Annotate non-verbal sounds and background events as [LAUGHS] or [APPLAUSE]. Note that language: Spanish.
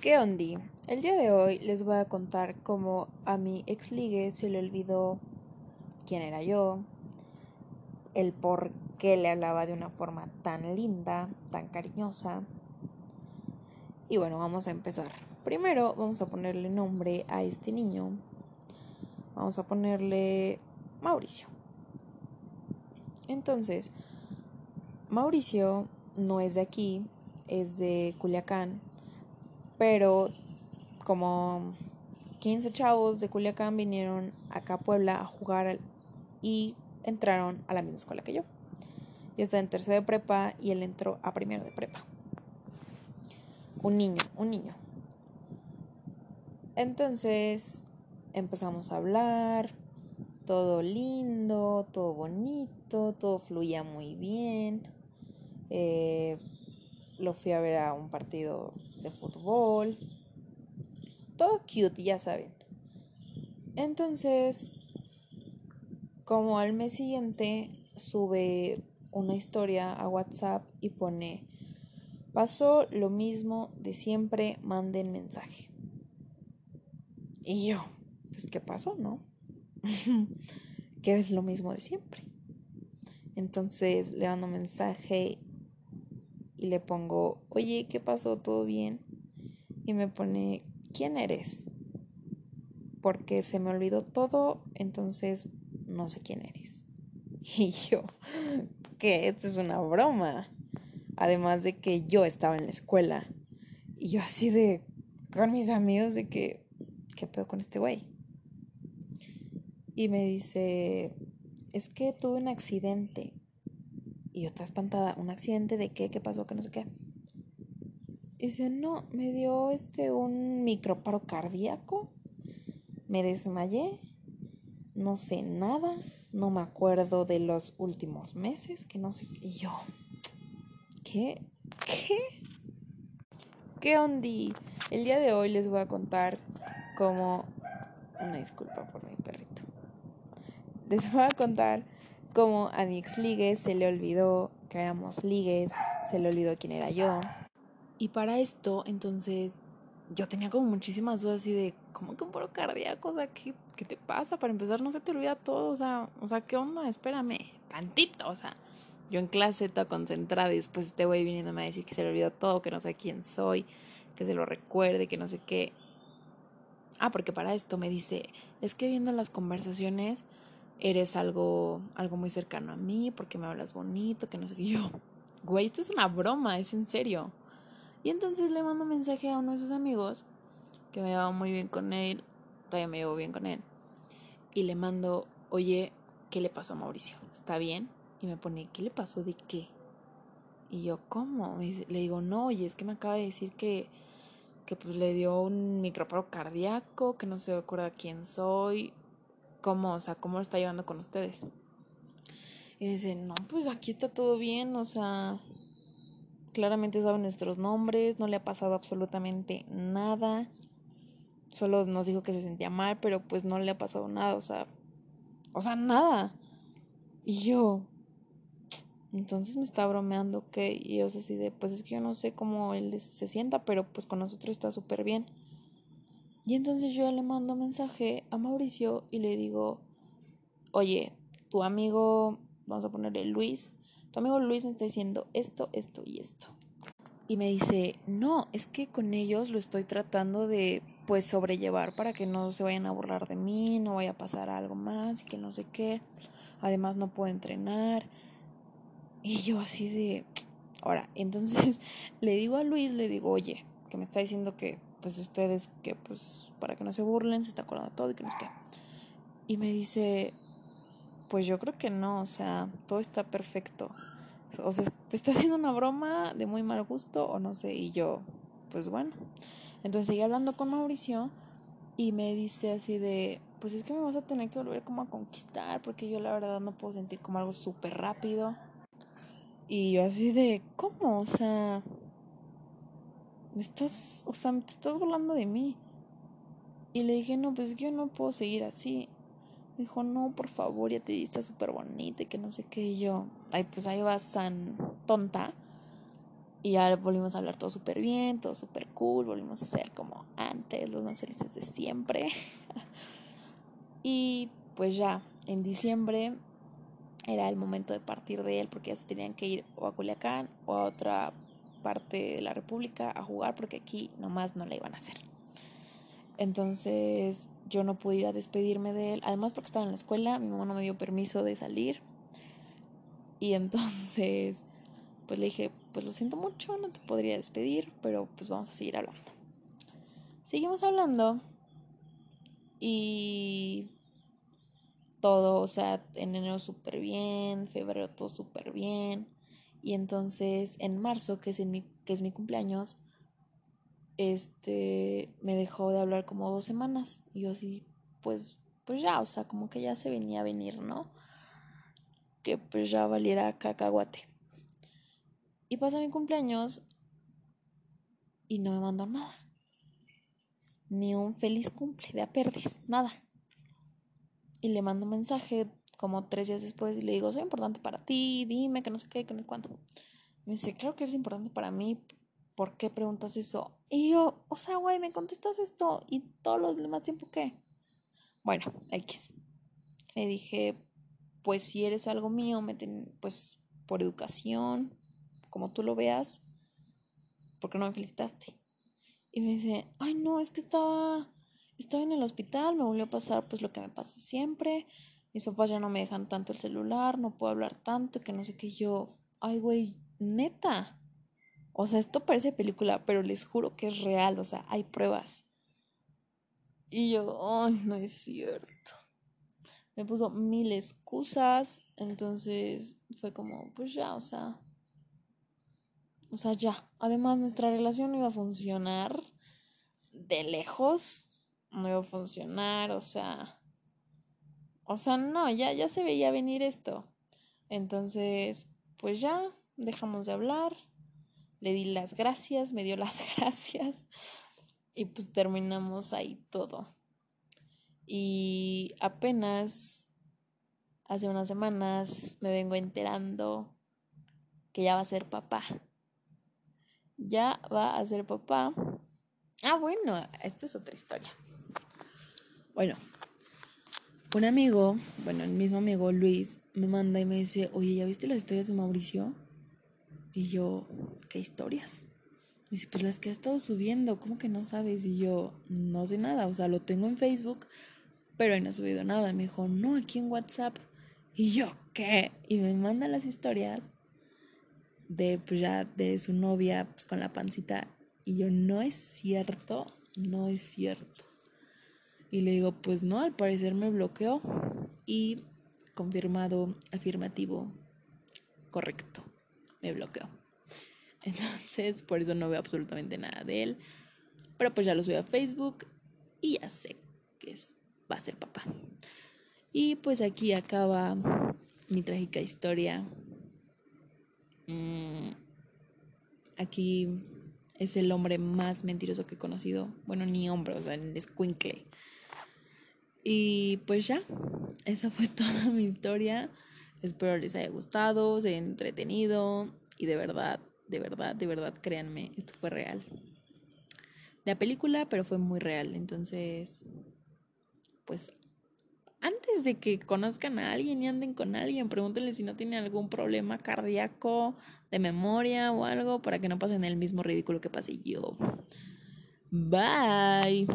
¿Qué ondi? El día de hoy les voy a contar cómo a mi ex ligue se le olvidó quién era yo, el por qué le hablaba de una forma tan linda, tan cariñosa. Y bueno, vamos a empezar. Primero vamos a ponerle nombre a este niño. Vamos a ponerle Mauricio. Entonces, Mauricio no es de aquí, es de Culiacán pero como 15 chavos de Culiacán vinieron acá a Puebla a jugar y entraron a la misma escuela que yo. Yo estaba en tercero de prepa y él entró a primero de prepa. Un niño, un niño. Entonces empezamos a hablar, todo lindo, todo bonito, todo fluía muy bien. Eh, lo fui a ver a un partido de fútbol. Todo cute, ya saben. Entonces, como al mes siguiente sube una historia a WhatsApp y pone, pasó lo mismo de siempre, manden mensaje. Y yo, pues, ¿qué pasó, no? [LAUGHS] ¿Qué es lo mismo de siempre? Entonces le mando mensaje y le pongo, oye, ¿qué pasó? ¿Todo bien? Y me pone, ¿quién eres? Porque se me olvidó todo, entonces no sé quién eres. [LAUGHS] Y yo, que esto es una broma. Además de que yo estaba en la escuela. Y yo así de, con mis amigos, de que, ¿qué pedo con este güey? Y me dice, es que tuve un accidente y yo estaba espantada, ¿un accidente de qué? ¿Qué pasó? Que no sé qué. Y dice, no, me dio este un microparo cardíaco, me desmayé, no sé nada, no me acuerdo de los últimos meses, que no sé qué. Y yo, ¿qué? ¿Qué? ¿Qué ondi? El día de hoy les voy a contar cómo... Una disculpa por mi perrito. Les voy a contar como a mi ex ligue se le olvidó que éramos ligues, se le olvidó quién era yo. Y para esto, entonces, yo tenía como muchísimas dudas así de, ¿cómo que un paro cardíaco? O sea, ¿qué, ¿qué, te pasa? Para empezar, no se te olvida todo, o sea, o sea, ¿qué onda? Espérame, tantito, o sea, yo en clase toda concentrada y después este güey viniéndome a decir que se le olvidó todo, que no sé quién soy, que se lo recuerde, que no sé qué. Ah, porque para esto me dice, es que viendo las conversaciones eres algo, algo muy cercano a mí, porque me hablas bonito, que no sé qué. Yo, güey, esto es una broma, es en serio. Y entonces le mando un mensaje a uno de sus amigos, que me llevaba muy bien con él, todavía me llevo bien con él, y le mando, oye, ¿qué le pasó a Mauricio? ¿Está bien? Y me pone, ¿qué le pasó de qué? Y yo, ¿cómo? le digo, no, oye, es que me acaba de decir que, que pues le dio un microparo cardíaco, que no se acuerda quién soy, cómo, o sea, cómo lo está llevando con ustedes. Y dice, no, pues aquí está todo bien, o sea, claramente sabe nuestros nombres, no le ha pasado absolutamente nada. Solo nos dijo que se sentía mal, pero pues no le ha pasado nada, o sea, o sea, nada. Y yo, entonces me está bromeando que, y yo así de, pues es que yo no sé cómo él se sienta, pero pues con nosotros está súper bien. Y entonces yo le mando mensaje a Mauricio y le digo, oye, tu amigo, vamos a ponerle Luis, tu amigo Luis me está diciendo esto, esto y esto. Y me dice, no, es que con ellos lo estoy tratando de, pues, sobrellevar para que no se vayan a burlar de mí, no vaya a pasar algo más y que no sé qué. Además no puedo entrenar. Y yo así de, ahora, entonces [LAUGHS] le digo a Luis, le digo, oye, que me está diciendo que pues ustedes que pues para que no se burlen, se está acordando todo y que no es que. Y me dice, pues yo creo que no, o sea, todo está perfecto. O sea, te está haciendo una broma de muy mal gusto o no sé, y yo, pues bueno. Entonces seguí hablando con Mauricio y me dice así de, pues es que me vas a tener que volver como a conquistar porque yo la verdad no puedo sentir como algo súper rápido. Y yo así de, ¿cómo? O sea, me estás, o sea, te estás volando de mí. Y le dije, no, pues yo no puedo seguir así. Me dijo, no, por favor, ya te viste súper bonita y que no sé qué. Y yo, ay, pues ahí vas tan tonta. Y ya volvimos a hablar todo súper bien, todo súper cool, volvimos a ser como antes, los más felices de siempre. [LAUGHS] y pues ya, en diciembre era el momento de partir de él porque ya se tenían que ir o a Culiacán o a otra parte de la República a jugar porque aquí nomás no la iban a hacer. Entonces yo no pude ir a despedirme de él, además porque estaba en la escuela, mi mamá no me dio permiso de salir. Y entonces pues le dije, pues lo siento mucho, no te podría despedir, pero pues vamos a seguir hablando. Seguimos hablando y todo, o sea, en enero súper bien, febrero todo súper bien. Y entonces en marzo, que es, mi, que es mi cumpleaños, este, me dejó de hablar como dos semanas. Y yo así, pues, pues ya, o sea, como que ya se venía a venir, ¿no? Que pues ya valiera cacahuate. Y pasa mi cumpleaños y no me mandó nada. Ni un feliz cumple de aperdis, nada. Y le mando un mensaje como tres días después y le digo, soy importante para ti, dime que no sé qué, que no sé cuánto. Me dice, claro que eres importante para mí, ¿por qué preguntas eso? Y yo, o sea, güey, me contestas esto y todo lo demás tiempo qué. Bueno, X. Le dije, pues si eres algo mío, me pues por educación, como tú lo veas, ¿por qué no me felicitaste? Y me dice, ay no, es que estaba, estaba en el hospital, me volvió a pasar pues lo que me pasa siempre, mis papás ya no me dejan tanto el celular, no puedo hablar tanto, que no sé qué yo, ay güey, neta. O sea, esto parece película, pero les juro que es real, o sea, hay pruebas. Y yo, ay, no es cierto. Me puso mil excusas, entonces fue como, pues ya, o sea, o sea, ya. Además, nuestra relación no iba a funcionar de lejos. No iba a funcionar, o sea. O sea, no, ya, ya se veía venir esto. Entonces, pues ya, dejamos de hablar. Le di las gracias, me dio las [LAUGHS] gracias. Y pues terminamos ahí todo. Y apenas hace unas semanas me vengo enterando que ya va a ser papá ya va a ser papá. Ah, bueno, esta es otra historia. Bueno, un amigo, bueno, el mismo amigo Luis, me manda y me dice, oye, ¿ya viste las historias de Mauricio? Y yo, ¿qué historias? dice, pues las que ha estado subiendo, ¿cómo que no sabes? Y yo, no sé nada, o sea, lo tengo en Facebook, pero ahí no ha subido nada. Me dijo, no, aquí en WhatsApp. Y yo, ¿qué? Y me manda las historias de pues ya de su novia pues con la pancita y yo no es cierto, no es cierto. Y le digo, pues no, al parecer me bloqueó y confirmado afirmativo correcto, me bloqueó. [LAUGHS] Entonces, por eso no veo absolutamente nada de él. Pero pues ya lo subí a Facebook y ya sé que es, va a ser papá. Y pues aquí acaba mi trágica historia Mm, aquí es el hombre más mentiroso que he conocido. Bueno, ni hombre, o sea, es Quinkle. Y pues ya, esa fue [LAUGHS] toda mi historia. Espero les haya gustado, se haya entretenido y de verdad, de verdad, de verdad, créanme, esto fue real. La película, pero fue muy real. Entonces, pues antes de que conozcan a alguien y anden con alguien, pregúntenle si no tienen algún problema cardíaco, de memoria o algo, para que no pasen el mismo ridículo que pasé yo. Bye.